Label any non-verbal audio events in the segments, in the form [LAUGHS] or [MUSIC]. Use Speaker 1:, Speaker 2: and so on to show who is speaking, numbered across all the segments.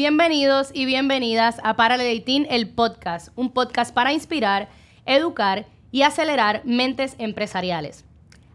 Speaker 1: Bienvenidos y bienvenidas a Paralel el podcast, un podcast para inspirar, educar y acelerar mentes empresariales.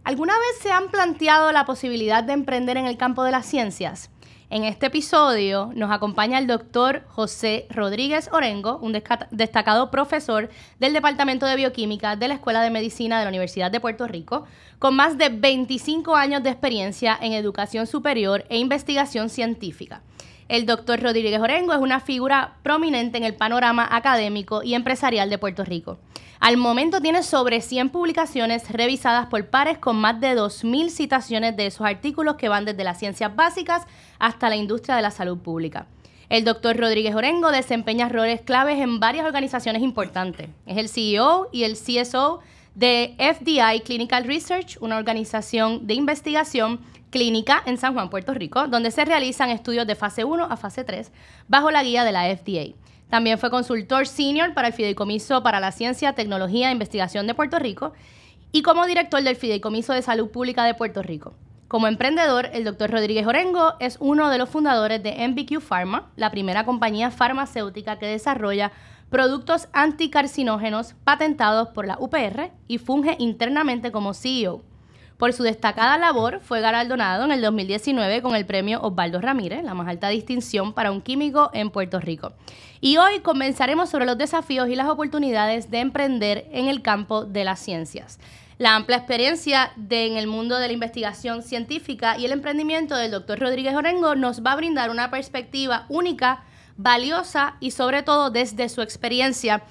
Speaker 1: ¿Alguna vez se han planteado la posibilidad de emprender en el campo de las ciencias? En este episodio nos acompaña el doctor José Rodríguez Orengo, un destacado profesor del Departamento de Bioquímica de la Escuela de Medicina de la Universidad de Puerto Rico, con más de 25 años de experiencia en educación superior e investigación científica. El doctor Rodríguez Orengo es una figura prominente en el panorama académico y empresarial de Puerto Rico. Al momento tiene sobre 100 publicaciones revisadas por pares con más de 2.000 citaciones de esos artículos que van desde las ciencias básicas hasta la industria de la salud pública. El doctor Rodríguez Orengo desempeña roles claves en varias organizaciones importantes. Es el CEO y el CSO de FDI Clinical Research, una organización de investigación clínica en San Juan, Puerto Rico, donde se realizan estudios de fase 1 a fase 3 bajo la guía de la FDA. También fue consultor senior para el Fideicomiso para la Ciencia, Tecnología e Investigación de Puerto Rico y como director del Fideicomiso de Salud Pública de Puerto Rico. Como emprendedor, el doctor Rodríguez Orengo es uno de los fundadores de MBQ Pharma, la primera compañía farmacéutica que desarrolla productos anticarcinógenos patentados por la UPR y funge internamente como CEO. Por su destacada labor, fue galardonado en el 2019 con el premio Osvaldo Ramírez, la más alta distinción para un químico en Puerto Rico. Y hoy comenzaremos sobre los desafíos y las oportunidades de emprender en el campo de las ciencias. La amplia experiencia en el mundo de la investigación científica y el emprendimiento del doctor Rodríguez Orengo nos va a brindar una perspectiva única, valiosa y sobre todo desde su experiencia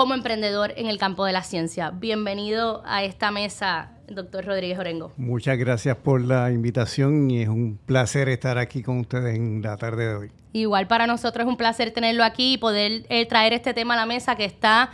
Speaker 1: como emprendedor en el campo de la ciencia. Bienvenido a esta mesa, doctor Rodríguez Orengo.
Speaker 2: Muchas gracias por la invitación y es un placer estar aquí con ustedes en la tarde de hoy.
Speaker 1: Igual para nosotros es un placer tenerlo aquí y poder eh, traer este tema a la mesa que está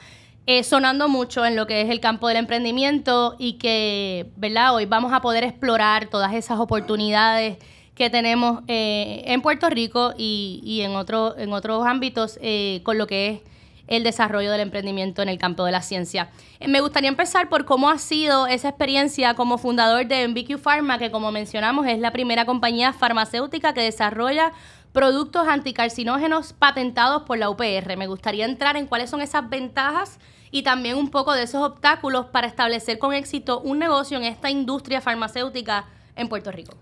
Speaker 1: eh, sonando mucho en lo que es el campo del emprendimiento y que, ¿verdad? Hoy vamos a poder explorar todas esas oportunidades que tenemos eh, en Puerto Rico y, en, otro, en otros ámbitos con lo que es el desarrollo del emprendimiento en el campo de la ciencia. Eh, me gustaría empezar por cómo ha sido esa experiencia como fundador de MBQ Pharma, que como mencionamos es la primera compañía farmacéutica que desarrolla productos anticarcinógenos patentados por la UPR. Me gustaría entrar en cuáles son esas ventajas y también un poco de esos obstáculos para establecer con éxito un negocio en esta industria farmacéutica en Puerto Rico.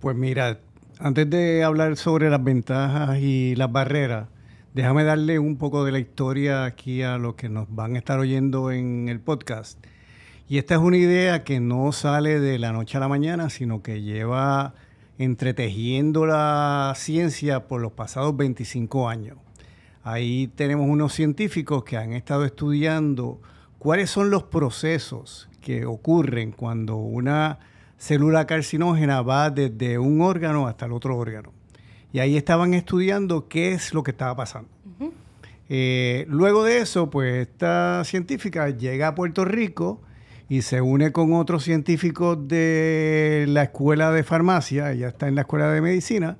Speaker 2: Pues mira, antes de hablar sobre las ventajas y las barreras, Déjame darle un poco de la historia aquí a los que nos van a estar oyendo en el podcast. Y esta es una idea que no sale de la noche a la mañana, sino que lleva entretejiendo la ciencia por los pasados 25 años. Ahí tenemos unos científicos que han estado estudiando cuáles son los procesos que ocurren cuando una célula carcinógena va desde un órgano hasta el otro órgano. Y ahí estaban estudiando qué es lo que estaba pasando. Eh, luego de eso, pues esta científica llega a Puerto Rico y se une con otros científicos de la escuela de farmacia, ella está en la escuela de medicina,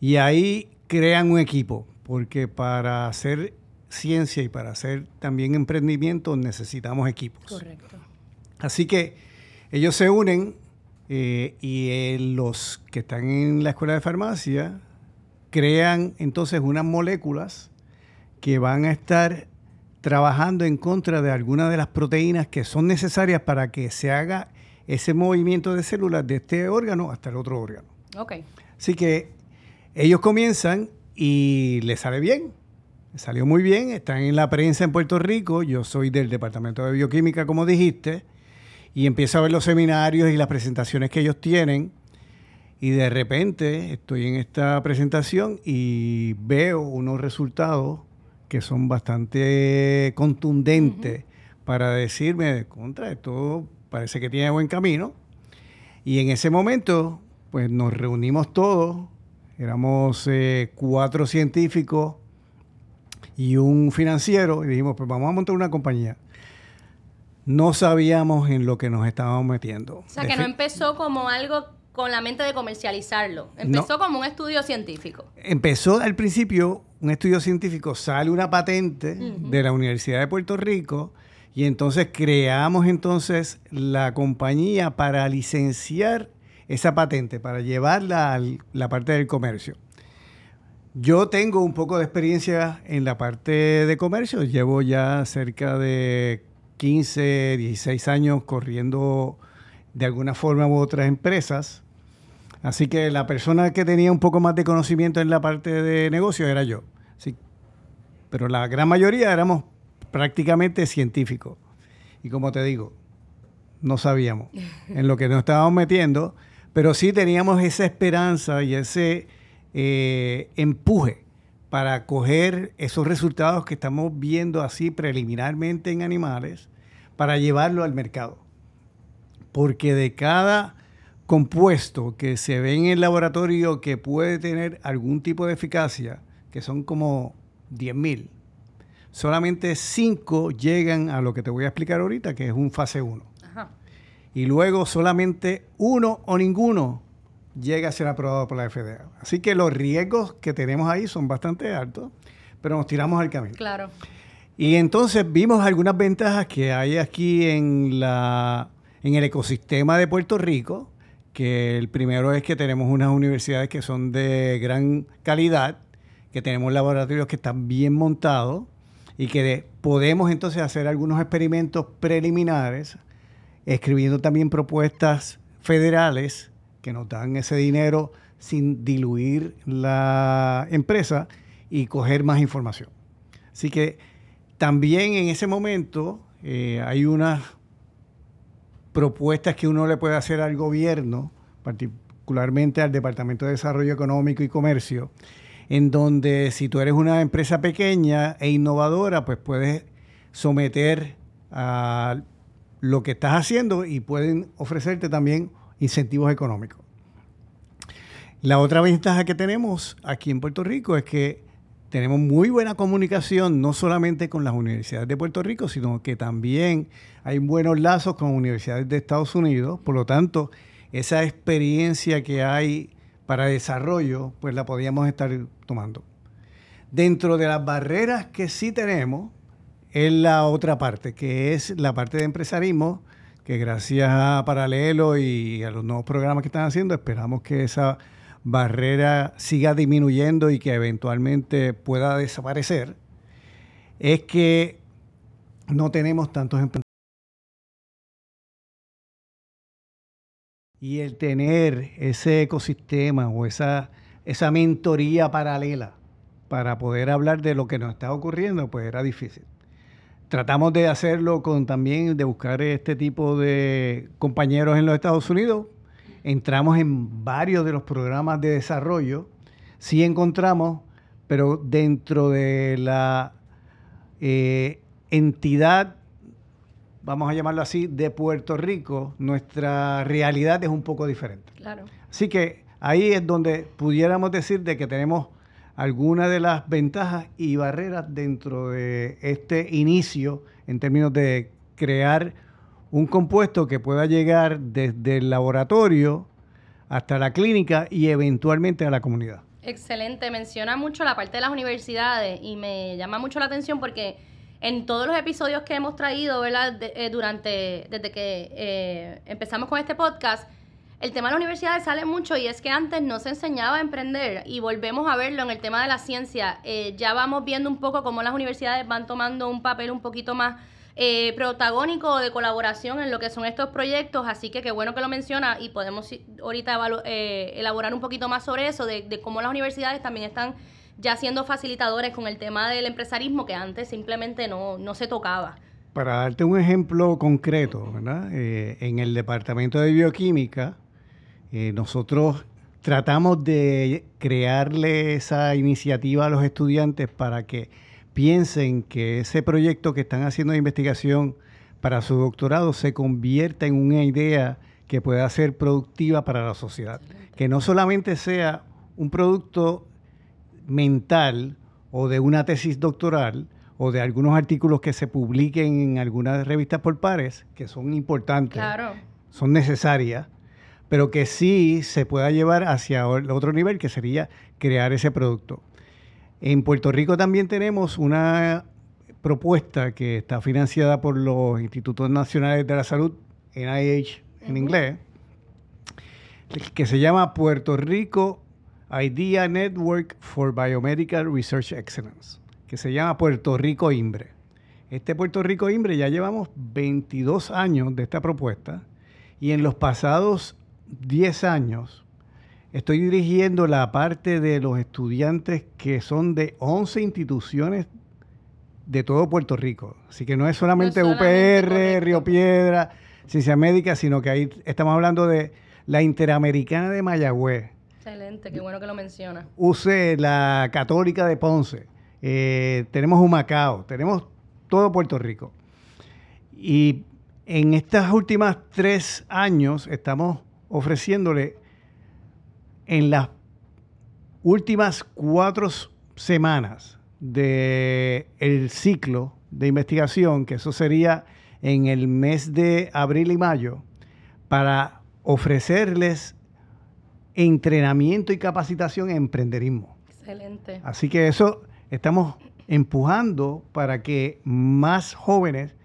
Speaker 2: y ahí crean un equipo, porque para hacer ciencia y para hacer también emprendimiento necesitamos equipos. Correcto. Así que ellos se unen eh, y eh, los que están en la escuela de farmacia crean entonces unas moléculas que van a estar trabajando en contra de algunas de las proteínas que son necesarias para que se haga ese movimiento de células de este órgano hasta el otro órgano. Okay. Así que ellos comienzan y les sale bien. Les salió muy bien, están en la prensa en Puerto Rico, yo soy del Departamento de Bioquímica, como dijiste, y empiezo a ver los seminarios y las presentaciones que ellos tienen y de repente estoy en esta presentación y veo unos resultados que son bastante contundentes para decirme, contra, esto parece que tiene buen camino. Y en ese momento, pues nos reunimos todos, éramos eh, cuatro científicos y un financiero, y dijimos, pues vamos a montar una compañía. No sabíamos en lo que nos estábamos metiendo.
Speaker 1: O sea, que no empezó como algo con la mente de comercializarlo. Empezó como un estudio científico.
Speaker 2: Empezó al principio un estudio científico, sale una patente de la Universidad de Puerto Rico y entonces creamos entonces la compañía para licenciar esa patente, para llevarla a la parte del comercio. Yo tengo un poco de experiencia en la parte de comercio. Llevo ya cerca de 15, 16 años corriendo de alguna forma u otras empresas. Así que la persona que tenía un poco más de conocimiento en la parte de negocio era yo. Sí. Pero la gran mayoría éramos prácticamente científicos. Y como te digo, no sabíamos en lo que nos estábamos metiendo, pero sí teníamos esa esperanza y ese eh, empuje para coger esos resultados que estamos viendo así preliminarmente en animales para llevarlo al mercado. Porque de cada compuesto que se ve en el laboratorio que puede tener algún tipo de eficacia, que son como 10.000, solamente 5 llegan a lo que te voy a explicar ahorita, que es un fase 1. Y luego solamente uno o ninguno llega a ser aprobado por la FDA. Así que los riesgos que tenemos ahí son bastante altos, pero nos tiramos al camino.
Speaker 1: Claro.
Speaker 2: Y entonces vimos algunas ventajas que hay aquí en, la, en el ecosistema de Puerto Rico, que el primero es que tenemos unas universidades que son de gran calidad, que tenemos laboratorios que están bien montados y que podemos entonces hacer algunos experimentos preliminares, escribiendo también propuestas federales que nos dan ese dinero sin diluir la empresa y coger más información. Así que también en ese momento eh, hay unas propuestas que uno le puede hacer al gobierno, particularmente al Departamento de Desarrollo Económico y Comercio, en donde si tú eres una empresa pequeña e innovadora, pues puedes someter a lo que estás haciendo y pueden ofrecerte también incentivos económicos. La otra ventaja que tenemos aquí en Puerto Rico es que tenemos muy buena comunicación, no solamente con las universidades de Puerto Rico, sino que también hay buenos lazos con universidades de Estados Unidos. Por lo tanto, esa experiencia que hay para desarrollo, pues la podríamos estar tomando. Dentro de las barreras que sí tenemos, es la otra parte, que es la parte de empresarismo, que gracias a Paralelo y a los nuevos programas que están haciendo, esperamos que esa barrera siga disminuyendo y que eventualmente pueda desaparecer, es que no tenemos tantos emprendedores. Y el tener ese ecosistema o esa, esa mentoría paralela para poder hablar de lo que nos está ocurriendo, pues era difícil. Tratamos de hacerlo con también de buscar este tipo de compañeros en los Estados Unidos. Entramos en varios de los programas de desarrollo. Sí encontramos, pero dentro de la eh, entidad, vamos a llamarlo así, de Puerto Rico, nuestra realidad es un poco diferente.
Speaker 1: Claro.
Speaker 2: Así que ahí es donde pudiéramos decir de que tenemos algunas de las ventajas y barreras dentro de este inicio en términos de crear un compuesto que pueda llegar desde el laboratorio hasta la clínica y eventualmente a la comunidad.
Speaker 1: Excelente, menciona mucho la parte de las universidades y me llama mucho la atención porque en todos los episodios que hemos traído. Eh, durante, desde que eh, empezamos con este podcast, el tema de las universidades sale mucho y es que antes no se enseñaba a emprender y volvemos a verlo en el tema de la ciencia. Eh, ya vamos viendo un poco cómo las universidades van tomando un papel un poquito más eh, protagónico de colaboración en lo que son estos proyectos, así que qué bueno que lo menciona y podemos ahorita eh, elaborar un poquito más sobre eso, de, cómo las universidades también están ya siendo facilitadores con el tema del empresarismo que antes simplemente no, no se tocaba.
Speaker 2: Para darte un ejemplo concreto, ¿verdad? en el departamento de bioquímica, eh, nosotros tratamos de crearle esa iniciativa a los estudiantes para que piensen que ese proyecto que están haciendo de investigación para su doctorado se convierta en una idea que pueda ser productiva para la sociedad. Que no solamente sea un producto mental o de una tesis doctoral o de algunos artículos que se publiquen en algunas revistas por pares, que son importantes, son necesarias, pero que sí se pueda llevar hacia otro nivel, que sería crear ese producto. En Puerto Rico también tenemos una propuesta que está financiada por los Institutos Nacionales de la Salud, NIH en inglés, que se llama Puerto Rico Idea Network for Biomedical Research Excellence, que se llama Puerto Rico IMBRE. Este Puerto Rico IMBRE ya llevamos 22 años de esta propuesta y en los pasados 10 años estoy dirigiendo la parte de los estudiantes que son de 11 instituciones de todo Puerto Rico. Así que no es solamente, UPR, Río Piedra, Ciencia Médica, sino que ahí estamos hablando de la Interamericana de Mayagüez.
Speaker 1: Excelente, qué bueno que lo menciona.
Speaker 2: Use la Católica de Ponce. Eh, tenemos Humacao, tenemos todo Puerto Rico. Y en estas últimas tres años estamos ofreciéndole en las últimas cuatro semanas del el ciclo de investigación, que eso sería en el mes de abril y mayo, para ofrecerles entrenamiento y capacitación en emprenderismo.
Speaker 1: Excelente.
Speaker 2: Así que eso estamos empujando para que más jóvenes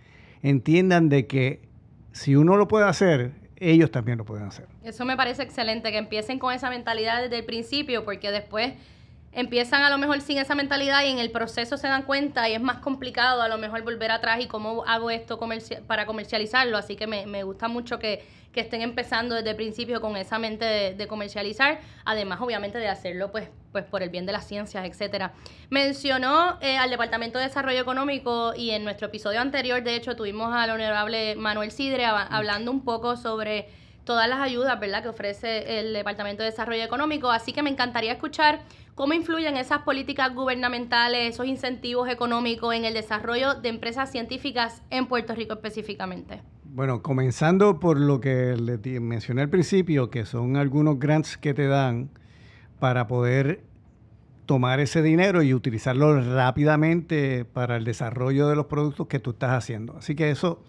Speaker 2: entiendan de que si uno lo puede hacer, ellos también lo pueden hacer.
Speaker 1: Eso me parece excelente, que empiecen con esa mentalidad desde el principio, porque después empiezan a lo mejor sin esa mentalidad y en el proceso se dan cuenta y es más complicado a lo mejor volver atrás y cómo hago esto para comercializarlo. Así que me, me gusta mucho que, que, estén empezando desde el principio con esa mente de, comercializar, además obviamente de hacerlo pues, pues por el bien de las ciencias, etcétera. Mencionó eh, al Departamento de Desarrollo Económico y en nuestro episodio anterior, de hecho, tuvimos al honorable Manuel Sidre hablando un poco sobre todas las ayudas, ¿verdad?, que ofrece el Departamento de Desarrollo Económico. Así que me encantaría escuchar cómo influyen esas políticas gubernamentales, esos incentivos económicos en el desarrollo de empresas científicas en Puerto Rico específicamente.
Speaker 2: Bueno, comenzando por lo que le mencioné al principio, que son algunos grants que te dan para poder tomar ese dinero y utilizarlo rápidamente para el desarrollo de los productos que tú estás haciendo. Así que eso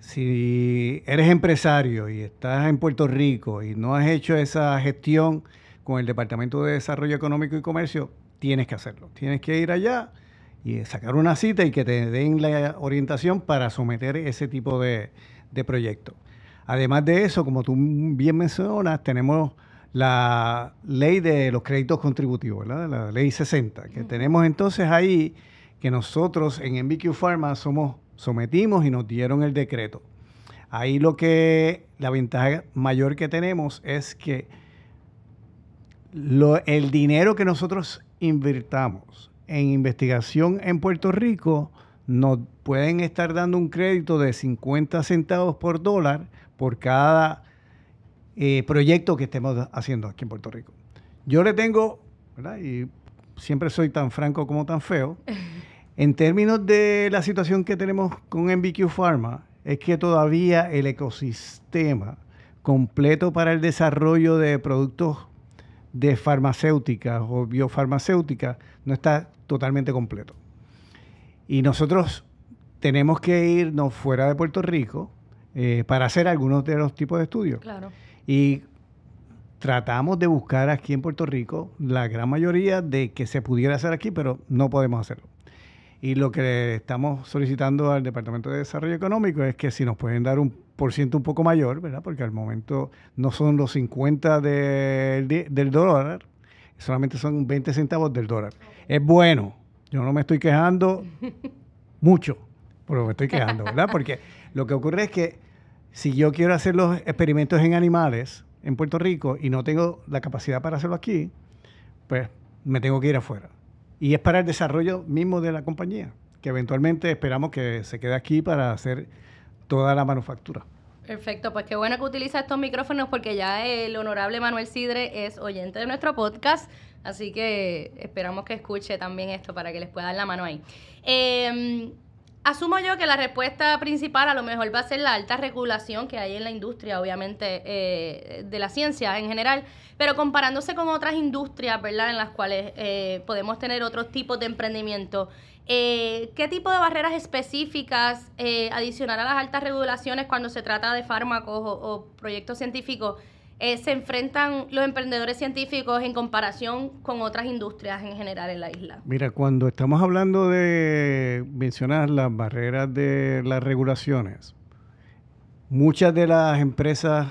Speaker 2: si eres empresario y estás en Puerto Rico y no has hecho esa gestión con el Departamento de Desarrollo Económico y Comercio, tienes que hacerlo. Tienes que ir allá y sacar una cita y que te den la orientación para someter ese tipo de, de proyecto. Además de eso, como tú bien mencionas, tenemos la ley de los créditos contributivos, la ley 60, que tenemos entonces ahí que nosotros en MBQ Pharma somos sometimos y nos dieron el decreto. Ahí lo que la ventaja mayor que tenemos es que el dinero que nosotros invirtamos en investigación en Puerto Rico nos pueden estar dando un crédito de 50 centavos por dólar por cada eh, proyecto que estemos haciendo aquí en Puerto Rico. Yo le tengo, y siempre soy tan franco como tan feo, [LAUGHS] En términos de la situación que tenemos con MBQ Pharma, es que todavía el ecosistema completo para el desarrollo de productos de farmacéuticas o biofarmacéuticas no está totalmente completo. Y nosotros tenemos que irnos fuera de Puerto Rico eh, para hacer algunos de los tipos de estudios.
Speaker 1: Claro.
Speaker 2: Y tratamos de buscar aquí en Puerto Rico la gran mayoría de que se pudiera hacer aquí, pero no podemos hacerlo. Y lo que estamos solicitando al Departamento de Desarrollo Económico es que si nos pueden dar un por ciento un poco mayor, ¿verdad? Porque al momento no son los 50 del dólar, solamente son 20 centavos del dólar. Es bueno, yo no me estoy quejando [LAUGHS] mucho, pero me estoy quejando, ¿verdad? Porque lo que ocurre es que si yo quiero hacer los experimentos en animales en Puerto Rico y no tengo la capacidad para hacerlo aquí, pues me tengo que ir afuera y es para el desarrollo mismo de la compañía, que eventualmente esperamos que se quede aquí para hacer toda la manufactura.
Speaker 1: Perfecto, pues qué bueno que utiliza estos micrófonos porque ya el honorable Manuel Sidre es oyente de nuestro podcast, así que esperamos que escuche también esto para que les pueda dar la mano ahí. Eh, Asumo yo que la respuesta principal a lo mejor va a ser la alta regulación que hay en la industria, obviamente, eh, de la ciencia en general, pero comparándose con otras industrias, ¿verdad?, en las cuales eh, podemos tener otros tipos de emprendimiento, eh, ¿qué tipo de barreras específicas adicional a las altas regulaciones cuando se trata de fármacos o proyectos científicos? Eh, se enfrentan los emprendedores científicos en comparación con otras industrias en general en la isla?
Speaker 2: Mira, cuando estamos hablando de mencionar las barreras de las regulaciones, muchas de las empresas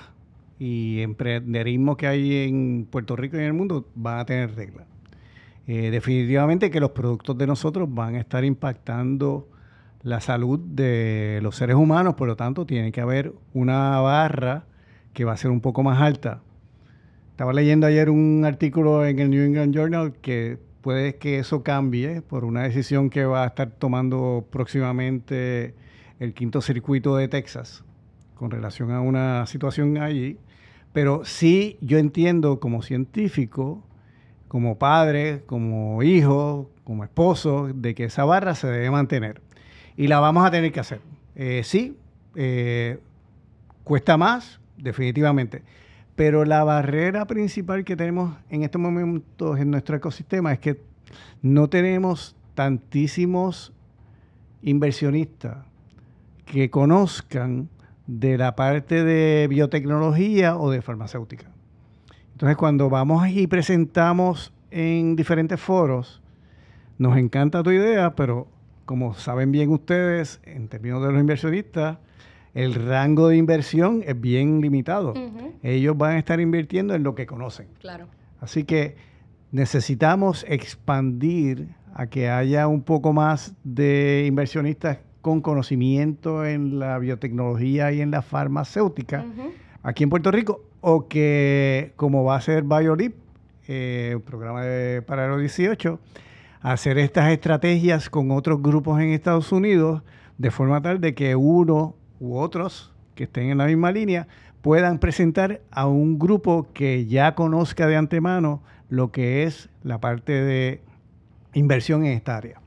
Speaker 2: y emprenderismo que hay en Puerto Rico y en el mundo van a tener reglas. Eh, definitivamente que los productos de nosotros van a estar impactando la salud de los seres humanos, por lo tanto tiene que haber una barra que va a ser un poco más alta. Estaba leyendo ayer un artículo en el New England Journal que puede que eso cambie por una decisión que va a estar tomando próximamente el quinto circuito de Texas con relación a una situación allí. Pero sí yo entiendo como científico, como padre, como hijo, como esposo, de que esa barra se debe mantener. Y la vamos a tener que hacer. Eh, sí, eh, cuesta más, definitivamente. Pero la barrera principal que tenemos en estos momentos en nuestro ecosistema es que no tenemos tantísimos inversionistas que conozcan de la parte de biotecnología o de farmacéutica. Entonces, cuando vamos y presentamos en diferentes foros, nos encanta tu idea, pero como saben bien ustedes, en términos de los inversionistas, el rango de inversión es bien limitado. Ellos van a estar invirtiendo en lo que conocen.
Speaker 1: Claro.
Speaker 2: Así que necesitamos expandir a que haya un poco más de inversionistas con conocimiento en la biotecnología y en la farmacéutica aquí en Puerto Rico, o que como va a ser BioLip, eh, programa para los 18, hacer estas estrategias con otros grupos en Estados Unidos de forma tal de que uno u otros que estén en la misma línea puedan presentar a un grupo que ya conozca de antemano lo que es la parte de inversión en esta área.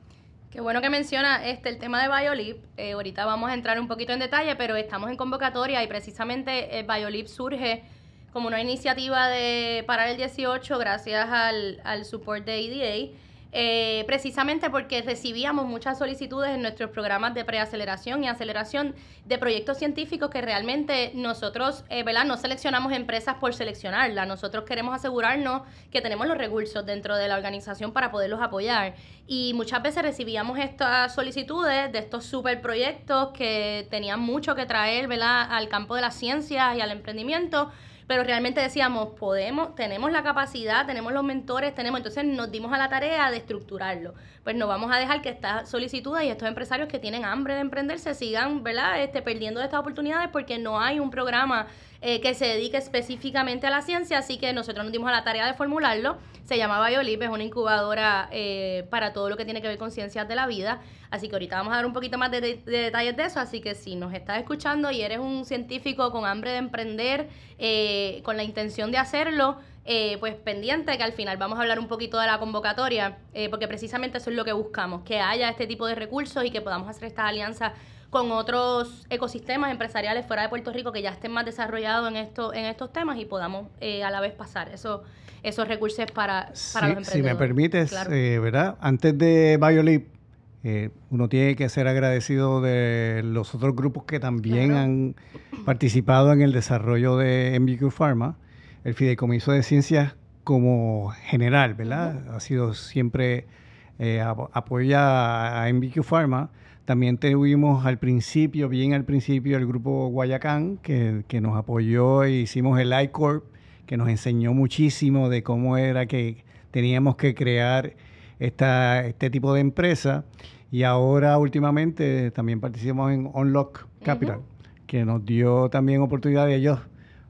Speaker 1: Qué bueno que menciona este, el tema de BioLip. Eh, ahorita vamos a entrar un poquito en detalle, pero estamos en convocatoria y precisamente eh, BioLip surge como una iniciativa de para el 18 gracias al, al support de EDA eh, precisamente porque recibíamos muchas solicitudes en nuestros programas de preaceleración y aceleración de proyectos científicos que realmente nosotros, eh. No seleccionamos empresas por seleccionarlas, nosotros queremos asegurarnos que tenemos los recursos dentro de la organización para poderlos apoyar. Y muchas veces recibíamos estas solicitudes de estos super proyectos que tenían mucho que traer, ¿verdad? Al campo de las ciencias y al emprendimiento pero realmente decíamos, podemos, tenemos la capacidad, tenemos los mentores, tenemos, entonces nos dimos a la tarea de estructurarlo. Pues no vamos a dejar que estas solicitudes y estos empresarios que tienen hambre de emprender se sigan, ¿verdad?, este, perdiendo estas oportunidades porque no hay un programa eh, que se dedique específicamente a la ciencia, así que nosotros nos dimos a la tarea de formularlo. Se llama BioLip, es una incubadora eh, para todo lo que tiene que ver con ciencias de la vida. Así que ahorita vamos a dar un poquito más de, detalles de eso. Así que si nos estás escuchando y eres un científico con hambre de emprender, eh, con la intención de hacerlo, pues pendiente que al final vamos a hablar un poquito de la convocatoria, porque precisamente eso es lo que buscamos, que haya este tipo de recursos y que podamos hacer estas alianzas con otros ecosistemas empresariales fuera de Puerto Rico que ya estén más desarrollados en, esto, en estos temas y podamos eh, a la vez pasar eso, esos recursos para, para los emprendedores.
Speaker 2: Si me permites, eh, ¿verdad? Antes de BioLip, eh, uno tiene que ser agradecido de los otros grupos que también han participado en el desarrollo de MBQ Pharma. El Fideicomiso de Ciencias como general, ¿verdad? Ha sido siempre apoya a MBQ Pharma también tuvimos al principio, bien al principio, el grupo Guayacán, que, nos apoyó e hicimos el iCorp, que nos enseñó muchísimo de cómo era que teníamos que crear esta, este tipo de empresa. Y ahora últimamente también participamos en Unlock Capital, que nos dio también oportunidad de ellos.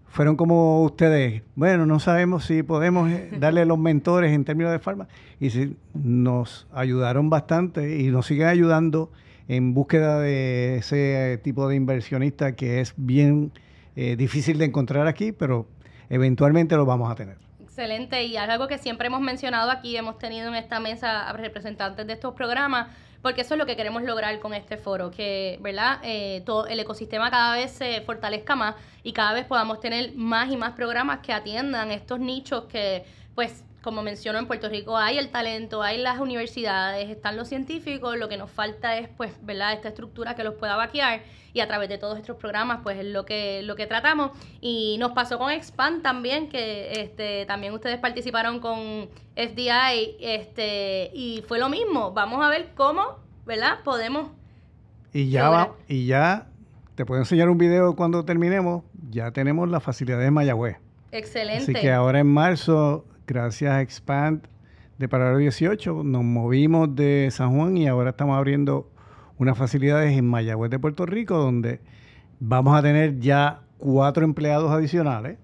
Speaker 2: Fueron como ustedes, bueno, no sabemos si podemos eh, [LAUGHS] darle los mentores en términos de farma. Y sí, nos ayudaron bastante y nos siguen ayudando en búsqueda de ese tipo de inversionista que es bien eh, difícil de encontrar aquí, pero eventualmente lo vamos a tener.
Speaker 1: Excelente, y algo que siempre hemos mencionado aquí, hemos tenido en esta mesa a representantes de estos programas, porque eso es lo que queremos lograr con este foro, que ¿verdad? Eh, todo el ecosistema cada vez se fortalezca más y cada vez podamos tener más y más programas que atiendan estos nichos que pues como menciono, en Puerto Rico hay el talento, hay las universidades, están los científicos, lo que nos falta es, pues, ¿verdad?, esta estructura que los pueda vaquear y a través de todos estos programas, pues, es lo que, lo que tratamos. Y nos pasó con Expand también, que este, también ustedes participaron con FDI, este, y fue lo mismo. Vamos a ver cómo, ¿verdad?, podemos...
Speaker 2: Y ya, va, y ya te puedo enseñar un video cuando terminemos ya tenemos la facilidad de Mayagüez.
Speaker 1: Excelente.
Speaker 2: Así que ahora en marzo, gracias Expand de Parado 18, nos movimos de San Juan y ahora estamos abriendo unas facilidades en Mayagüez de Puerto Rico donde vamos a tener ya cuatro empleados adicionales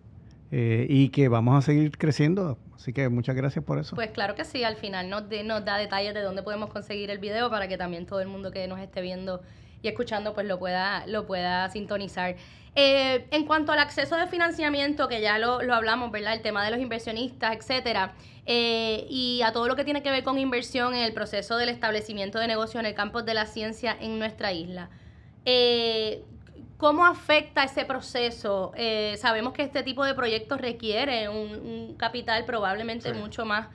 Speaker 2: eh, y que vamos a seguir creciendo. Así que muchas gracias por eso.
Speaker 1: Pues claro que sí, al final nos, nos da detalles de dónde podemos conseguir el video para que también todo el mundo que nos esté viendo y escuchando pues lo pueda, lo pueda sintonizar. Eh, en cuanto al acceso de financiamiento, que ya lo, hablamos, ¿verdad? El tema de los inversionistas, etcétera, eh, y a todo lo que tiene que ver con inversión en el proceso del establecimiento de negocio en el campo de la ciencia en nuestra isla. Eh, ¿Cómo afecta ese proceso? sabemos que este tipo de proyectos requiere un, capital probablemente mucho más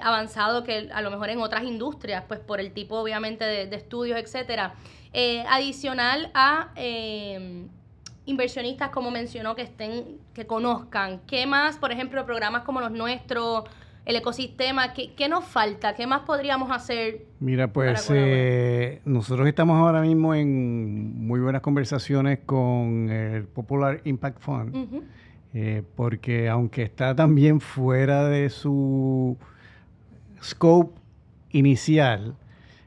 Speaker 1: avanzado que a lo mejor en otras industrias, pues por el tipo obviamente de, de estudios, etcétera. Adicional a inversionistas, como mencionó, que estén, que conozcan? ¿Qué más, por ejemplo, programas como los nuestros, el ecosistema, qué, qué nos falta? ¿Qué más podríamos hacer?
Speaker 2: Mira, pues eh, nosotros estamos ahora mismo en muy buenas conversaciones con el Popular Impact Fund, eh, porque aunque está también fuera de su scope inicial,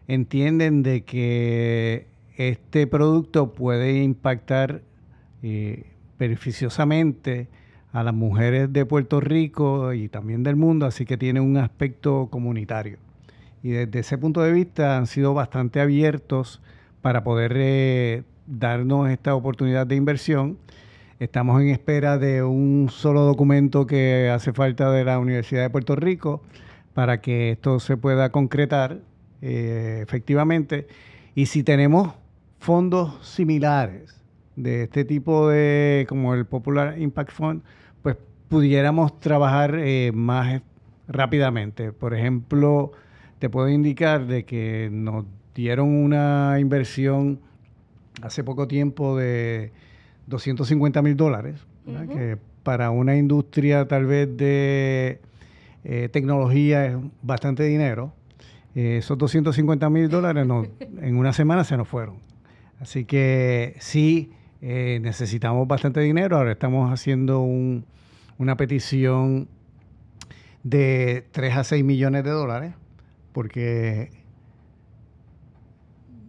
Speaker 2: entienden de que este producto puede impactar eh, beneficiosamente a las mujeres de Puerto Rico y también del mundo, así que tiene un aspecto comunitario. Y desde ese punto de vista han sido bastante abiertos para poder eh, darnos esta oportunidad de inversión. Estamos en espera de un solo documento que hace falta de la Universidad de Puerto Rico para que esto se pueda concretar eh, efectivamente. Y si tenemos fondos similares de este tipo de, como el Popular Impact Fund, pues pudiéramos trabajar eh, más rápidamente. Por ejemplo, te puedo indicar de que nos dieron una inversión hace poco tiempo de 250 mil dólares, que para una industria tal vez de eh, tecnología es bastante dinero. Eh, esos 250 mil dólares en una semana se nos fueron. Así que sí, eh, necesitamos bastante dinero. Ahora estamos haciendo una petición de 3 a 6 millones de dólares, porque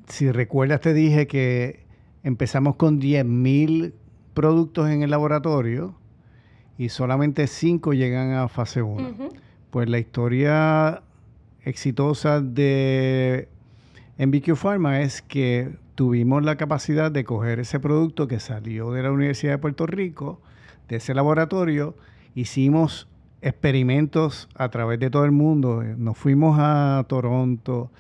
Speaker 2: si recuerdas te dije que empezamos con 10 mil productos en el laboratorio y solamente 5 llegan a fase 1. Pues la historia exitosa de MBQ Pharma es que tuvimos la capacidad de coger ese producto que salió de la Universidad de Puerto Rico, de ese laboratorio, hicimos experimentos a través de todo el mundo. Nos fuimos a Toronto,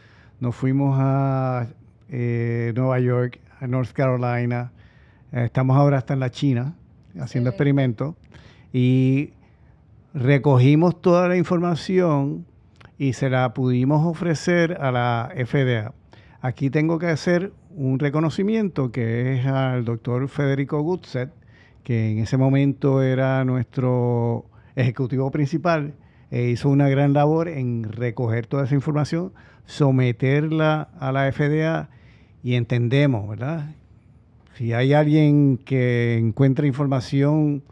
Speaker 2: nos fuimos a eh, Nueva York, a North Carolina, estamos ahora hasta en la China haciendo experimentos y recogimos toda la información y se la pudimos ofrecer a la FDA. Aquí tengo que hacer un reconocimiento que es al doctor Federico Gutset, que en ese momento era nuestro ejecutivo principal, e hizo una gran labor en recoger toda esa información, someterla a la FDA y entendemos, ¿verdad? Si hay alguien que encuentra información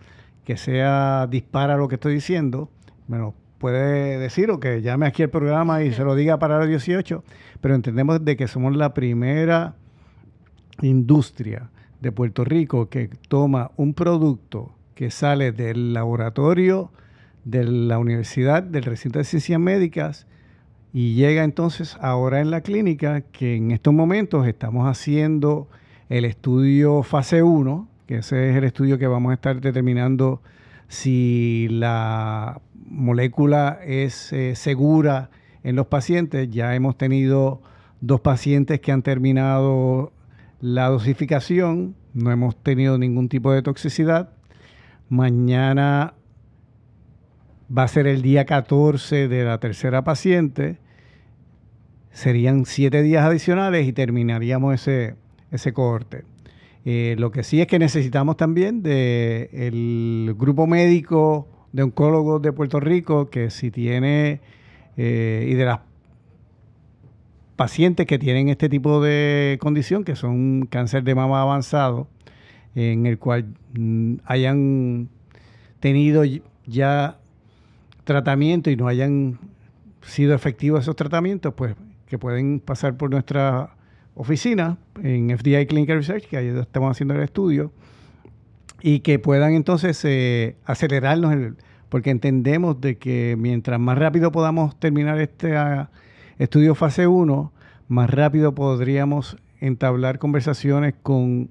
Speaker 2: que sea dispara lo que estoy diciendo, bueno, puede decir o que llame aquí al programa y se lo diga para el 18, pero entendemos de que somos la primera industria de Puerto Rico que toma un producto que sale del laboratorio de la universidad, del recinto de ciencias médicas, y llega entonces ahora en la clínica, que en estos momentos estamos haciendo el estudio fase 1, que ese es el estudio que vamos a estar determinando si la molécula es eh, segura en los pacientes. Ya hemos tenido dos pacientes que han terminado la dosificación, no hemos tenido ningún tipo de toxicidad. Mañana va a ser el día 14 de la tercera paciente. Serían siete días adicionales y terminaríamos ese, ese cohorte. Eh, lo que sí es que necesitamos también del grupo médico de oncólogos de Puerto Rico, que si tiene, eh, y de las pacientes que tienen este tipo de condición, que son cáncer de mama avanzado, en el cual mm, hayan tenido ya tratamiento y no hayan sido efectivos esos tratamientos, pues que pueden pasar por nuestra oficina en FDI Clinical Research, que ahí estamos haciendo el estudio, y que puedan entonces eh, acelerarnos, porque entendemos de que mientras más rápido podamos terminar ah, estudio fase 1, más rápido podríamos entablar conversaciones con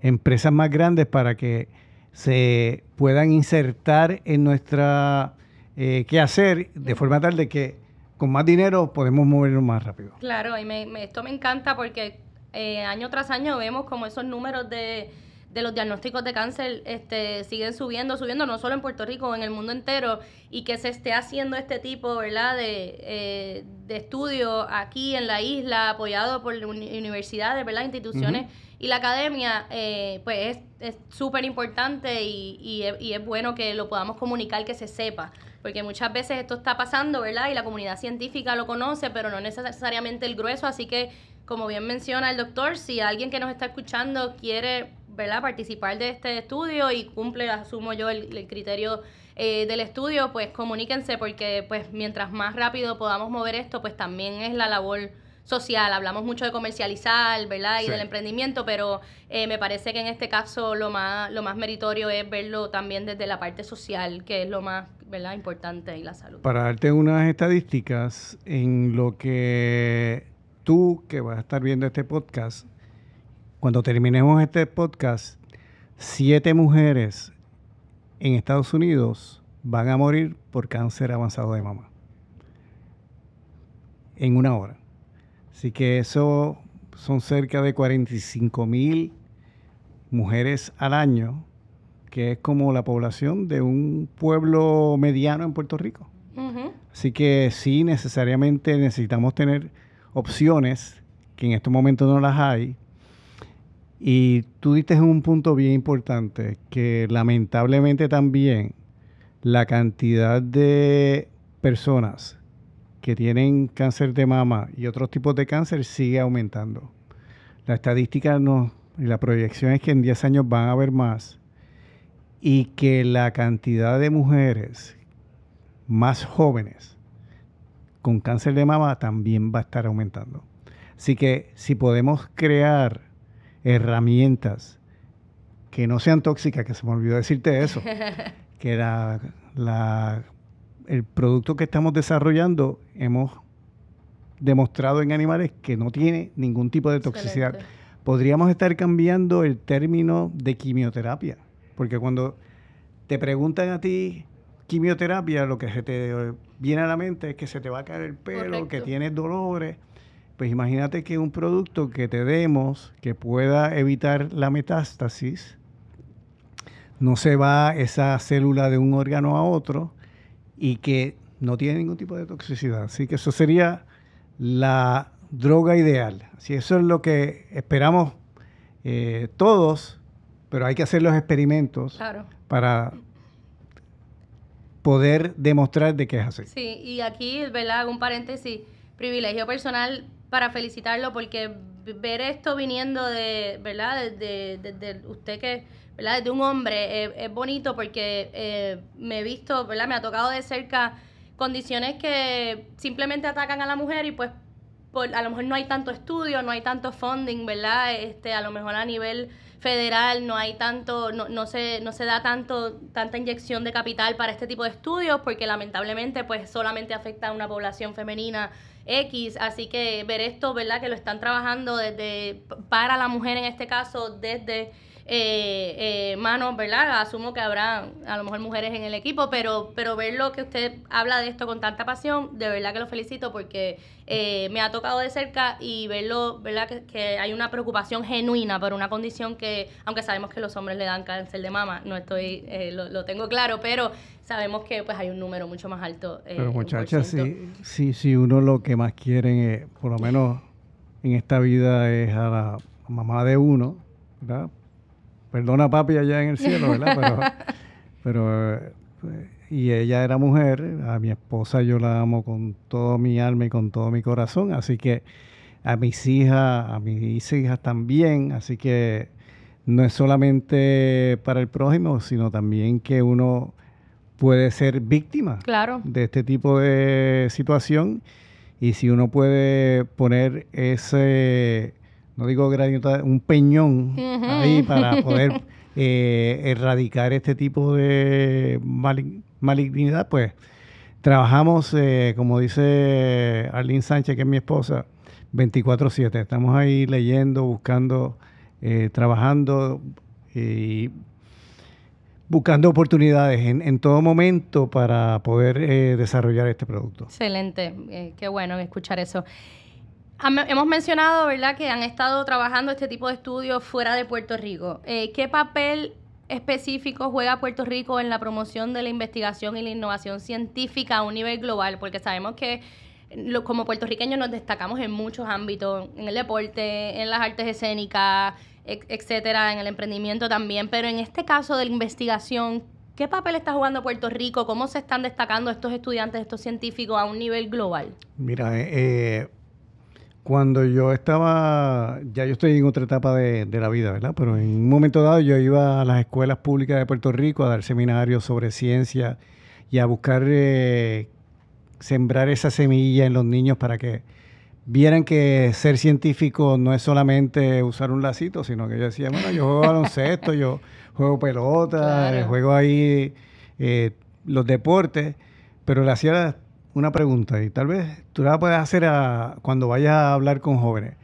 Speaker 2: empresas más grandes para que se puedan insertar en nuestra eh, quehacer de forma tal de que con más dinero podemos movernos más rápido.
Speaker 1: Claro, y me, esto me encanta porque eh, año tras año vemos como esos números de, de los diagnósticos de cáncer este, siguen subiendo, subiendo, no solo en Puerto Rico, en el mundo entero, y que se esté haciendo este tipo ¿verdad? De, eh, de estudio aquí en la isla, apoyado por universidades, ¿verdad? instituciones y la academia, eh, pues es súper importante y, y, y es bueno que lo podamos comunicar, que se sepa porque muchas veces esto está pasando, ¿verdad? Y la comunidad científica lo conoce, pero no necesariamente el grueso, así que como bien menciona el doctor, si alguien que nos está escuchando quiere, ¿verdad?, participar de este estudio y cumple, asumo yo, el, criterio eh, del estudio, pues comuníquense porque pues mientras más rápido podamos mover esto, pues también es la labor social. Hablamos mucho de comercializar, ¿verdad? Y del emprendimiento, pero eh, me parece que en este caso lo más, lo más meritorio es verlo también desde la parte social, que es lo más, ¿verdad? Importante y la salud.
Speaker 2: Para darte unas estadísticas, en lo que tú que vas a estar viendo este podcast, cuando terminemos este podcast, siete mujeres en Estados Unidos van a morir por cáncer avanzado de mama. En una hora. Así que eso son cerca de 45 mil mujeres al año, que es como la población de un pueblo mediano en Puerto Rico. Así que sí, necesariamente necesitamos tener opciones, que en estos momentos no las hay. Y tú diste un punto bien importante, que lamentablemente también la cantidad de personas que tienen cáncer de mama y otros tipos de cáncer sigue aumentando. La estadística no, y la proyección es que en 10 años van a haber más y que la cantidad de mujeres más jóvenes con cáncer de mama también va a estar aumentando. Así que si podemos crear herramientas que no sean tóxicas, que se me olvidó decirte eso, [LAUGHS] que la, la el producto que estamos desarrollando hemos demostrado en animales que no tiene ningún tipo de toxicidad. Podríamos estar cambiando el término de quimioterapia, porque cuando te preguntan a ti quimioterapia, lo que se te viene a la mente es que se te va a caer el pelo, que tienes dolores. Pues imagínate que un producto que te demos que pueda evitar la metástasis, no se va esa célula de un órgano a otro, y que no tiene ningún tipo de toxicidad. Así que eso sería la droga ideal. Así eso es lo que esperamos eh, todos, pero hay que hacer los experimentos para poder demostrar de qué es así.
Speaker 1: Sí, y aquí, ¿verdad? Hago un paréntesis, privilegio personal para felicitarlo porque ver esto viniendo de, ¿verdad? De, usted que ¿verdad? De un hombre. Eh, es bonito porque eh, me he visto, ¿verdad? Me ha tocado de cerca condiciones que simplemente atacan a la mujer y pues por, a lo mejor no hay tanto estudio, no hay tanto funding, ¿verdad? Este, a lo mejor a nivel federal no hay tanto, no, no, se, no se da tanto, tanta inyección de capital para este tipo de estudios porque lamentablemente pues solamente afecta a una población femenina X, así que ver esto, ¿verdad? Que lo están trabajando desde, para la mujer en este caso, desde eh, eh, manos, ¿verdad? Asumo que habrá a lo mejor mujeres en el equipo, pero, pero ver lo que usted habla de esto con tanta pasión, de verdad que lo felicito porque eh, me ha tocado de cerca y verlo, ¿verdad? Que, hay una preocupación genuina por una condición que, aunque sabemos que los hombres le dan cáncer de mama, no estoy, eh, lo, tengo claro, pero sabemos que pues hay un número mucho más alto.
Speaker 2: pero muchachas, sí, sí, sí, uno lo que más quieren, por lo menos en esta vida, es a la mamá de uno, ¿verdad? Perdona papi allá en el cielo, ¿verdad? [LAUGHS] Pero, eh, y ella era mujer, a mi esposa yo la amo con todo mi alma y con todo mi corazón, así que a mis hijas, a mis hijas también, así que no es solamente para el prójimo, sino también que uno puede ser víctima de este tipo de situación y si uno puede poner ese, no digo granito, un peñón ahí para [LAUGHS] poder eh, erradicar este tipo de malignidad, pues trabajamos, eh, como dice Arlene Sánchez, que es mi esposa, 24/7. Estamos ahí leyendo, buscando, eh, trabajando y buscando oportunidades en, todo momento para poder eh, desarrollar este producto.
Speaker 1: Excelente, eh, qué bueno escuchar eso. Hemos mencionado, ¿verdad?, que han estado trabajando este tipo de estudios fuera de Puerto Rico. ¿Qué papel específico juega Puerto Rico en la promoción de la investigación y la innovación científica a un nivel global? Porque sabemos que como puertorriqueños nos destacamos en muchos ámbitos, en el deporte, en las artes escénicas, etcétera, en el emprendimiento también, pero en este caso de la investigación, ¿qué papel está jugando Puerto Rico? ¿Cómo se están destacando estos estudiantes, estos científicos a un nivel global?
Speaker 2: Mira, eh, eh, cuando yo estaba, ya yo estoy en otra etapa de, la vida, ¿verdad? Pero en un momento dado yo iba a las escuelas públicas de Puerto Rico a dar seminarios sobre ciencia y a buscar eh, sembrar esa semilla en los niños para que vieran que ser científico no es solamente usar un lacito, sino que yo decía, bueno, yo juego baloncesto, yo juego pelota, juego ahí eh, los deportes, pero le hacía una pregunta y tal vez tú la puedes hacer cuando vayas a hablar con jóvenes.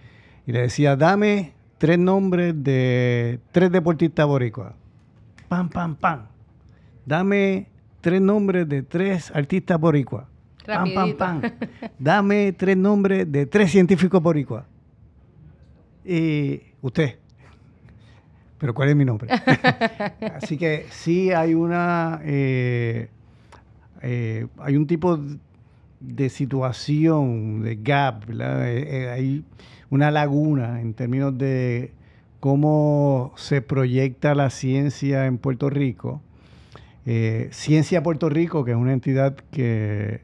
Speaker 2: Y le decía, dame tres nombres de tres deportistas boricuas. Pam, pam, pam. Dame tres nombres de tres artistas boricuas Pam, pam, pam. [LAUGHS] Dame tres nombres de tres científicos boricuas. Y usted. Pero ¿cuál es mi nombre? [LAUGHS] Así que sí hay una... Eh, eh, hay un tipo de situación, de gap, eh, hay una laguna en términos de cómo se proyecta la ciencia en Puerto Rico. Ciencia Puerto Rico, que es una entidad que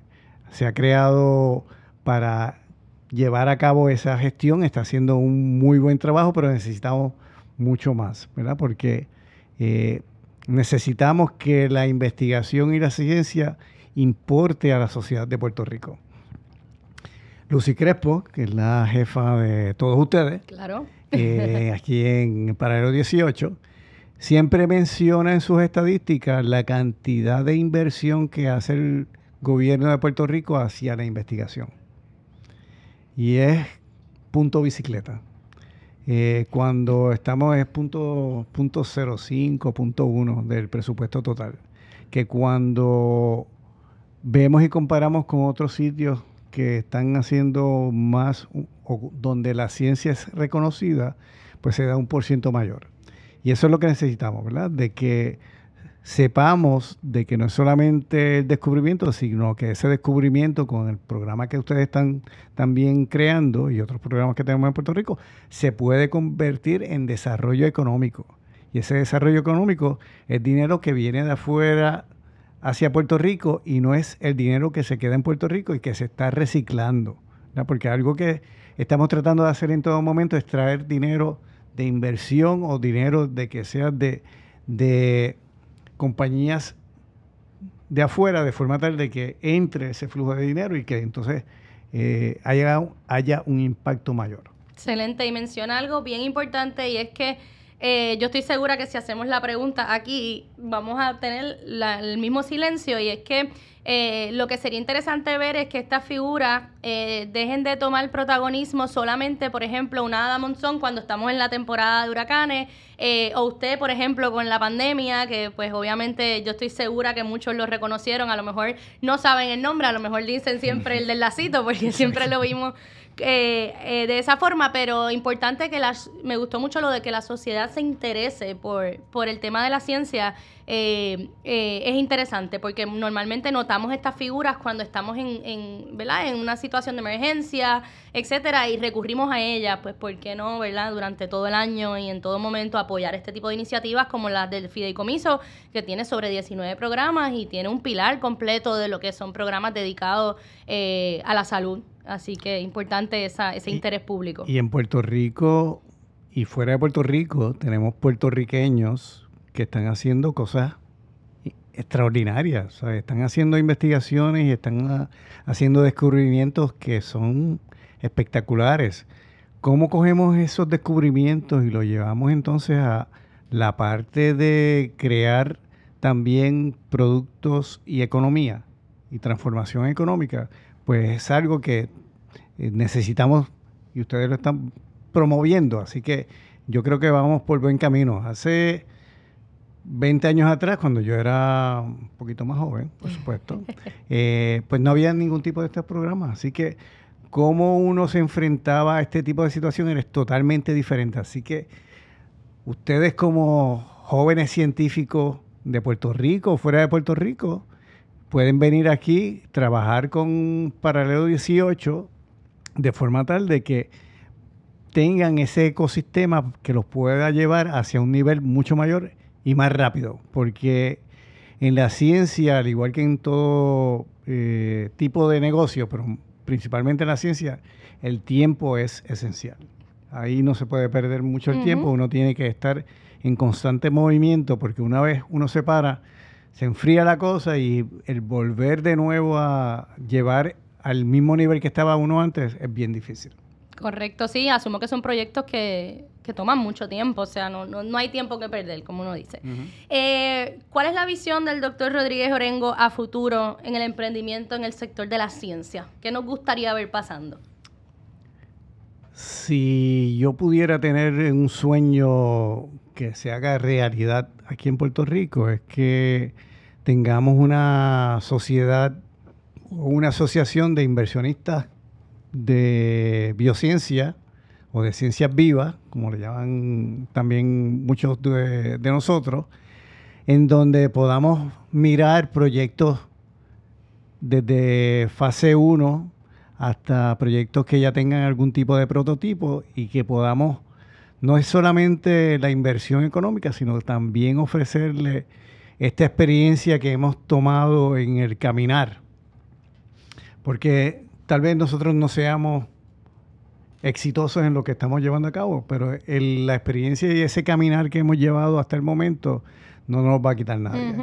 Speaker 2: se ha creado para llevar a cabo esa gestión, está haciendo un muy buen trabajo, pero necesitamos mucho más, ¿verdad? Porque eh, necesitamos que la investigación y la ciencia importe a la sociedad de Puerto Rico. Lucy Crespo, que es la jefa de todos ustedes,
Speaker 1: claro.
Speaker 2: Eh, [LAUGHS] aquí en Paralelo 18, siempre menciona en sus estadísticas la cantidad de inversión que hace el gobierno de Puerto Rico hacia la investigación. Y es punto bicicleta. Eh, cuando estamos es punto, punto 05, punto 1 del presupuesto total. Que cuando vemos y comparamos con otros sitios que están haciendo más o donde la ciencia es reconocida, pues se da un por ciento mayor. Y eso es lo que necesitamos, ¿verdad? De que sepamos de que no es solamente el descubrimiento, sino que ese descubrimiento con el programa que ustedes están también creando y otros programas que tenemos en Puerto Rico, se puede convertir en desarrollo económico. Y ese desarrollo económico es dinero que viene de afuera hacia Puerto Rico y no es el dinero que se queda en Puerto Rico y que se está reciclando. Porque algo que estamos tratando de hacer en todo momento es traer dinero de inversión o dinero de que sea de, de compañías de afuera de forma tal de que entre ese flujo de dinero y que entonces eh, haya, haya un impacto mayor.
Speaker 1: Excelente, y menciona algo bien importante y es que eh, yo estoy segura que si hacemos la pregunta aquí vamos a tener el mismo silencio. Y es que eh, lo que sería interesante ver es que estas figuras eh, dejen de tomar protagonismo solamente, por ejemplo, una Ada Monzón cuando estamos en la temporada de huracanes, eh, o usted, por ejemplo, con la pandemia, que pues obviamente yo estoy segura que muchos lo reconocieron, a lo mejor no saben el nombre, a lo mejor dicen siempre el del lacito, porque [LAUGHS] siempre lo vimos eh, de esa forma, pero importante que las, me gustó mucho lo de que la sociedad se interese por, por el tema de la ciencia. Eh, eh, es interesante porque normalmente notamos estas figuras cuando estamos en, en, ¿verdad? en una situación de emergencia, etcétera, y recurrimos a ellas, pues, ¿por qué no, verdad? Durante todo el año y en todo momento apoyar este tipo de iniciativas como las del Fideicomiso, que tiene sobre 19 programas y tiene un pilar completo de lo que son programas dedicados a la salud Así que importante esa, ese interés público.
Speaker 2: Y en Puerto Rico y fuera de Puerto Rico tenemos puertorriqueños que están haciendo cosas extraordinarias, están haciendo investigaciones y están ah, haciendo descubrimientos que son espectaculares. ¿Cómo cogemos esos descubrimientos y los llevamos entonces a la parte de crear también productos y economía y transformación económica? Pues es algo que eh, necesitamos y ustedes lo están promoviendo, así que yo creo que vamos por buen camino. Hace 20 años atrás, cuando yo era un poquito más joven, por supuesto, [LAUGHS] eh, pues no había ningún tipo de estos programas. Así que cómo uno se enfrentaba a este tipo de situaciones es totalmente diferente. Así que ustedes como jóvenes científicos de Puerto Rico fuera de Puerto Rico, pueden venir aquí, trabajar con Paralelo 18 de forma tal de que tengan ese ecosistema que los pueda llevar hacia un nivel mucho mayor y más rápido, porque en la ciencia, al igual que en todo eh, tipo de negocio, pero principalmente en la ciencia, el tiempo es esencial. Ahí no se puede perder mucho el tiempo, uno tiene que estar en constante movimiento, porque una vez uno se para, se enfría la cosa y el volver de nuevo a llevar al mismo nivel que estaba uno antes es bien difícil.
Speaker 1: Correcto, sí, asumo que son proyectos que, toman mucho tiempo, o sea, no, no, hay tiempo que perder, como uno dice. Eh, ¿Cuál es la visión del doctor Rodríguez Orengo a futuro en el emprendimiento en el sector de la ciencia? ¿Qué nos gustaría ver pasando?
Speaker 2: Si yo pudiera tener un sueño que se haga realidad aquí en Puerto Rico, es que tengamos una sociedad o una asociación de inversionistas de biociencia o de ciencias vivas, como le llaman también muchos de, nosotros, en donde podamos mirar proyectos desde fase 1 hasta proyectos que ya tengan algún tipo de prototipo y que podamos, no es solamente la inversión económica, sino también ofrecerle esta experiencia que hemos tomado en el caminar. Porque tal vez nosotros no seamos exitosos en lo que estamos llevando a cabo, pero la experiencia y ese caminar que hemos llevado hasta el momento no nos va a quitar nadie.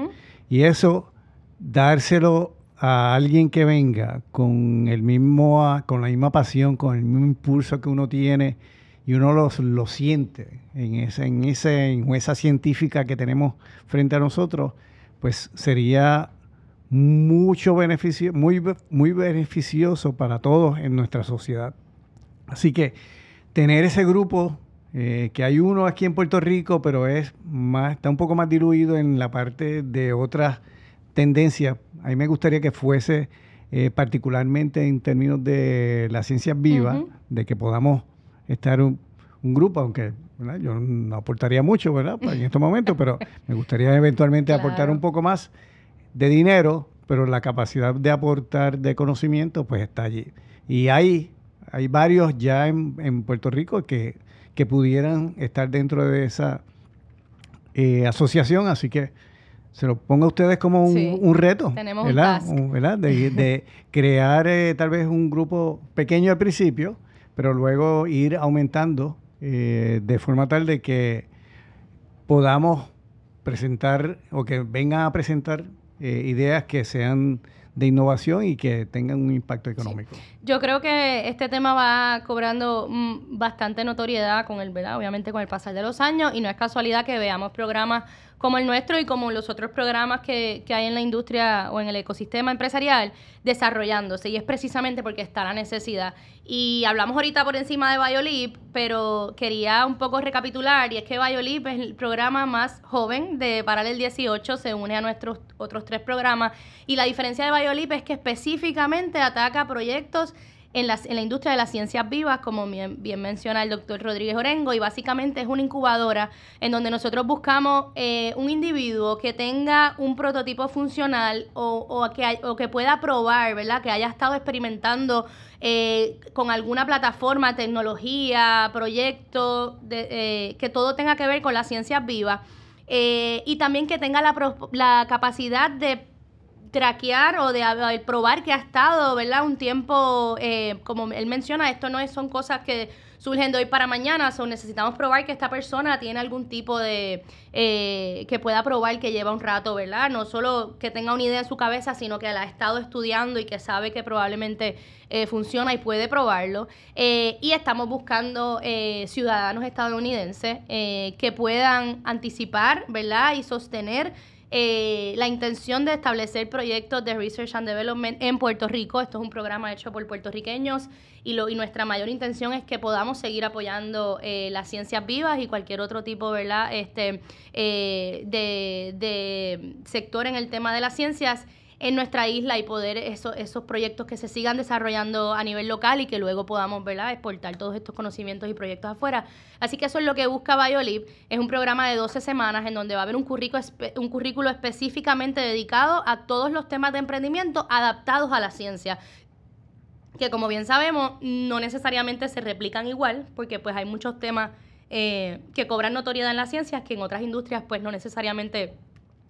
Speaker 2: Y eso, dárselo a alguien que venga con el mismo, con la misma pasión, con el mismo impulso que uno tiene y uno lo, lo siente en, ese, en, ese, en esa científica que tenemos frente a nosotros, pues sería mucho beneficio, muy, muy beneficioso para todos en nuestra sociedad. Así que tener ese grupo, eh, que hay uno aquí en Puerto Rico, pero es más, está un poco más diluido en la parte de otras tendencias. A mí me gustaría que fuese eh, particularmente en términos de la ciencia viva, de que podamos estar un, grupo, aunque yo no aportaría mucho, ¿verdad? En estos momentos, pero me gustaría eventualmente aportar un poco más de dinero, pero la capacidad de aportar de conocimiento pues está allí. Y hay, hay varios ya en, Puerto Rico que, que, pudieran estar dentro de esa eh, asociación, así que se lo pongo a ustedes como un, reto.
Speaker 1: Tenemos
Speaker 2: ¿verdad? ¿verdad? De, [LAUGHS] crear eh, tal vez un grupo pequeño al principio, pero luego ir aumentando eh, de forma tal de que podamos presentar o que vengan a presentar eh, ideas que sean de innovación y que tengan un impacto económico.
Speaker 1: Yo creo que este tema va cobrando mm, bastante notoriedad con el, ¿verdad? Obviamente con el pasar de los años y no es casualidad que veamos programas como el nuestro y como los otros programas que, que hay en la industria o en el ecosistema empresarial desarrollándose. Y es precisamente porque está la necesidad. Y hablamos ahorita por encima de Biolip, pero quería un poco recapitular, y es que Biolip es el programa más joven de Paralel 18, se une a nuestros otros tres programas, y la diferencia de Biolip es que específicamente ataca proyectos en la, en la industria de las ciencias vivas, como bien, menciona el doctor Rodríguez Orengo, y básicamente es una incubadora en donde nosotros buscamos eh, un individuo que tenga un prototipo funcional o, o, que, o que pueda probar, ¿verdad? Que haya estado experimentando eh, con alguna plataforma, tecnología, proyecto, de, eh, que todo tenga que ver con las ciencias vivas. y también que tenga la, la capacidad de traquear o de, probar que ha estado, ¿verdad? Un tiempo, eh, como él menciona, esto no es, son cosas que surgen de hoy para mañana, so necesitamos probar que esta persona tiene algún tipo de, eh, que pueda probar que lleva un rato, ¿verdad? No solo que tenga una idea en su cabeza, sino que la ha estado estudiando y que sabe que probablemente eh, funciona y puede probarlo. Eh, y estamos buscando ciudadanos estadounidenses que puedan anticipar, ¿verdad? Y sostener eh, la intención de establecer proyectos de Research and Development en Puerto Rico. Esto es un programa hecho por puertorriqueños y, lo, y nuestra mayor intención es que podamos seguir apoyando eh, las ciencias vivas y cualquier otro tipo ¿verdad? Este, eh, de, de sector en el tema de las ciencias en nuestra isla y poder eso, esos proyectos que se sigan desarrollando a nivel local y que luego podamos ¿verdad? exportar todos estos conocimientos y proyectos afuera. Así que eso es lo que busca BioLib. Es un programa de 12 semanas en donde va a haber un currículo, un currículo específicamente dedicado a todos los temas de emprendimiento adaptados a la ciencia que como bien sabemos no necesariamente se replican igual porque pues hay muchos temas eh, que cobran notoriedad en las ciencias que en otras industrias pues no necesariamente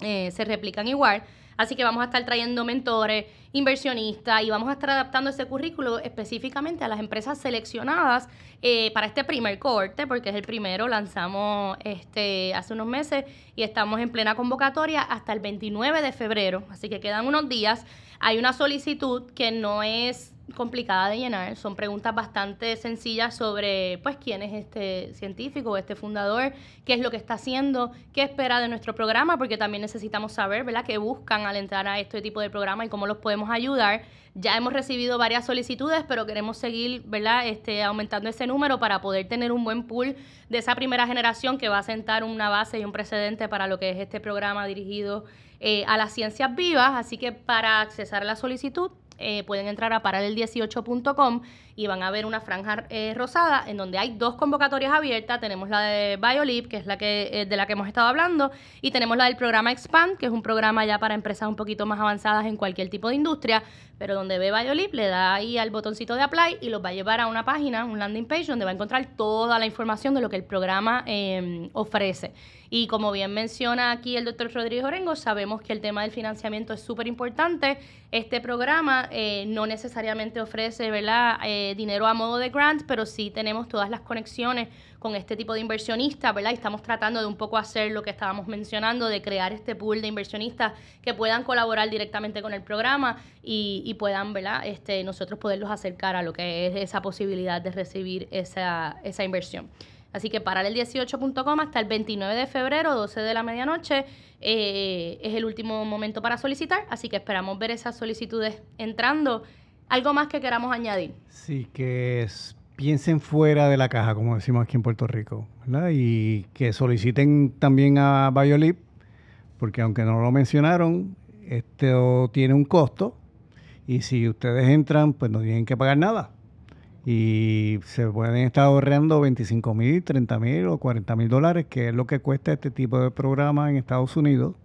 Speaker 1: eh, se replican igual. Así que vamos a estar trayendo mentores, inversionistas y vamos a estar adaptando ese currículo específicamente a las empresas seleccionadas eh, para este primer corte, porque es el primero, lanzamos este hace unos meses y estamos en plena convocatoria hasta el 29 de febrero, así que quedan unos días. Hay una solicitud que no es complicada de llenar, son preguntas bastante sencillas sobre pues quién es este científico, este fundador, qué es lo que está haciendo, qué espera de nuestro programa, porque también necesitamos saber, ¿verdad?, qué buscan al entrar a este tipo de programa y cómo los podemos ayudar. Ya hemos recibido varias solicitudes, pero queremos seguir, ¿verdad?, este, aumentando ese número para poder tener un buen pool de esa primera generación que va a sentar una base y un precedente para lo que es este programa dirigido eh, a las ciencias vivas. Así que para accesar a la solicitud, eh, pueden entrar a paralel18.com y van a ver una franja eh, rosada en donde hay dos convocatorias abiertas. Tenemos la de BioLib, que es la que eh, de la que hemos estado hablando, y tenemos la del programa Expand, que es un programa ya para empresas un poquito más avanzadas en cualquier tipo de industria, pero donde ve BioLib le da ahí al botoncito de apply y los va a llevar a una página, un landing page, donde va a encontrar toda la información de lo que el programa em, ofrece. Y como bien menciona aquí el doctor Rodríguez Orengo, sabemos que el tema del financiamiento es súper importante. Este programa eh, no necesariamente ofrece ¿verdad? Eh, dinero a modo de grant, pero sí tenemos todas las conexiones con este tipo de inversionistas, ¿verdad? Y estamos tratando de un poco hacer lo que estábamos mencionando, de crear este pool de inversionistas que puedan colaborar directamente con el programa y, puedan, ¿verdad? Este, nosotros poderlos acercar a lo que es esa posibilidad de recibir esa, esa inversión. Así que para el 18.com hasta el 29 de febrero, 12 de la medianoche, eh, es el último momento para solicitar. Así que esperamos ver esas solicitudes entrando. ¿Algo más que queramos añadir?
Speaker 2: Sí, que piensen fuera de la caja, como decimos aquí en Puerto Rico, ¿verdad? Y que soliciten también a BioLip, porque aunque no lo mencionaron, esto tiene un costo y si ustedes entran, pues no tienen que pagar nada y se pueden estar ahorrando 25 mil, 30 mil o 40 mil dólares, que es lo que cuesta este tipo de programa en Estados Unidos.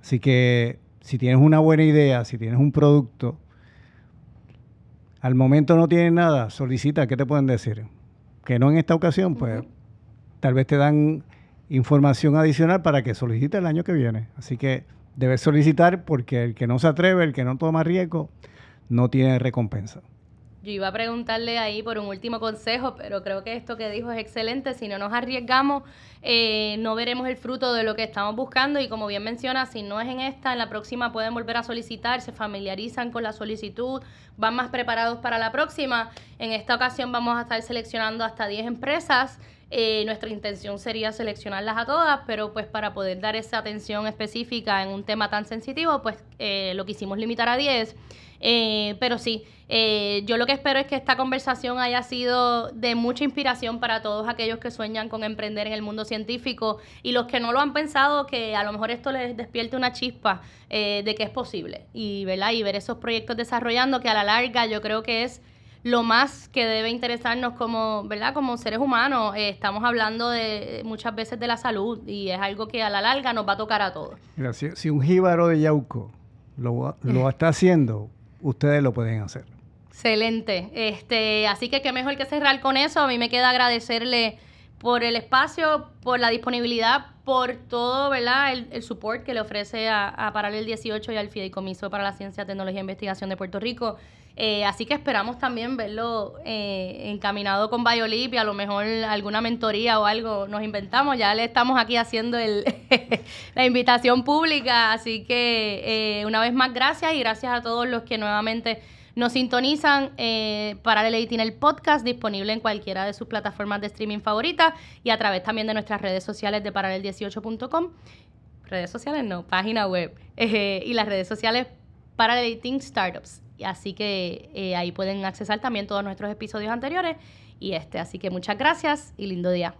Speaker 2: Así que si tienes una buena idea, si tienes un producto, al momento no tienes nada, solicita, ¿qué te pueden decir? Que no en esta ocasión, pues tal vez te dan información adicional para que solicites el año que viene. Así que debes solicitar porque el que no se atreve, el que no toma riesgo, no tiene recompensa.
Speaker 1: Yo iba a preguntarle ahí por un último consejo, pero creo que esto que dijo es excelente. Si no nos arriesgamos, eh, no veremos el fruto de lo que estamos buscando y como bien menciona, si no es en esta, en la próxima pueden volver a solicitar, se familiarizan con la solicitud, van más preparados para la próxima. En esta ocasión vamos a estar seleccionando hasta 10 empresas. Eh, nuestra intención sería seleccionarlas a todas, pero pues para poder dar esa atención específica en un tema tan sensitivo, pues eh, lo quisimos limitar a 10. Eh, pero sí, eh, yo lo que espero es que esta conversación haya sido de mucha inspiración para todos aquellos que sueñan con emprender en el mundo científico y los que no lo han pensado, que a lo mejor esto les despierte una chispa eh, de que es posible y, ¿verdad? y ver esos proyectos desarrollando que a la larga yo creo que es lo más que debe interesarnos como, ¿verdad? Como seres humanos. estamos hablando de muchas veces de la salud y es algo que a la larga nos va a tocar a todos.
Speaker 2: si, un jíbaro de Yauco lo, lo está haciendo, ustedes lo pueden hacer.
Speaker 1: Excelente. Este, así que qué mejor que cerrar con eso. A mí me queda agradecerle por el espacio, por la disponibilidad, por todo, ¿verdad? El, el support que le ofrece a, a Paralel 18 y al Fideicomiso para la Ciencia, Tecnología e Investigación de Puerto Rico. Eh, así que esperamos también verlo eh, encaminado con Biolip y a lo mejor alguna mentoría o algo nos inventamos. Ya le estamos aquí haciendo el [LAUGHS] la invitación pública. Así que eh, una vez más, gracias y gracias a todos los que nuevamente nos sintonizan eh, para el en el podcast, disponible en cualquiera de sus plataformas de streaming favoritas y a través también de nuestras redes sociales de paralel18.com. Redes sociales no, página web. [LAUGHS] y las redes sociales para Startups. Así que eh, ahí pueden accesar también todos nuestros episodios anteriores y este. Así que muchas gracias y lindo día.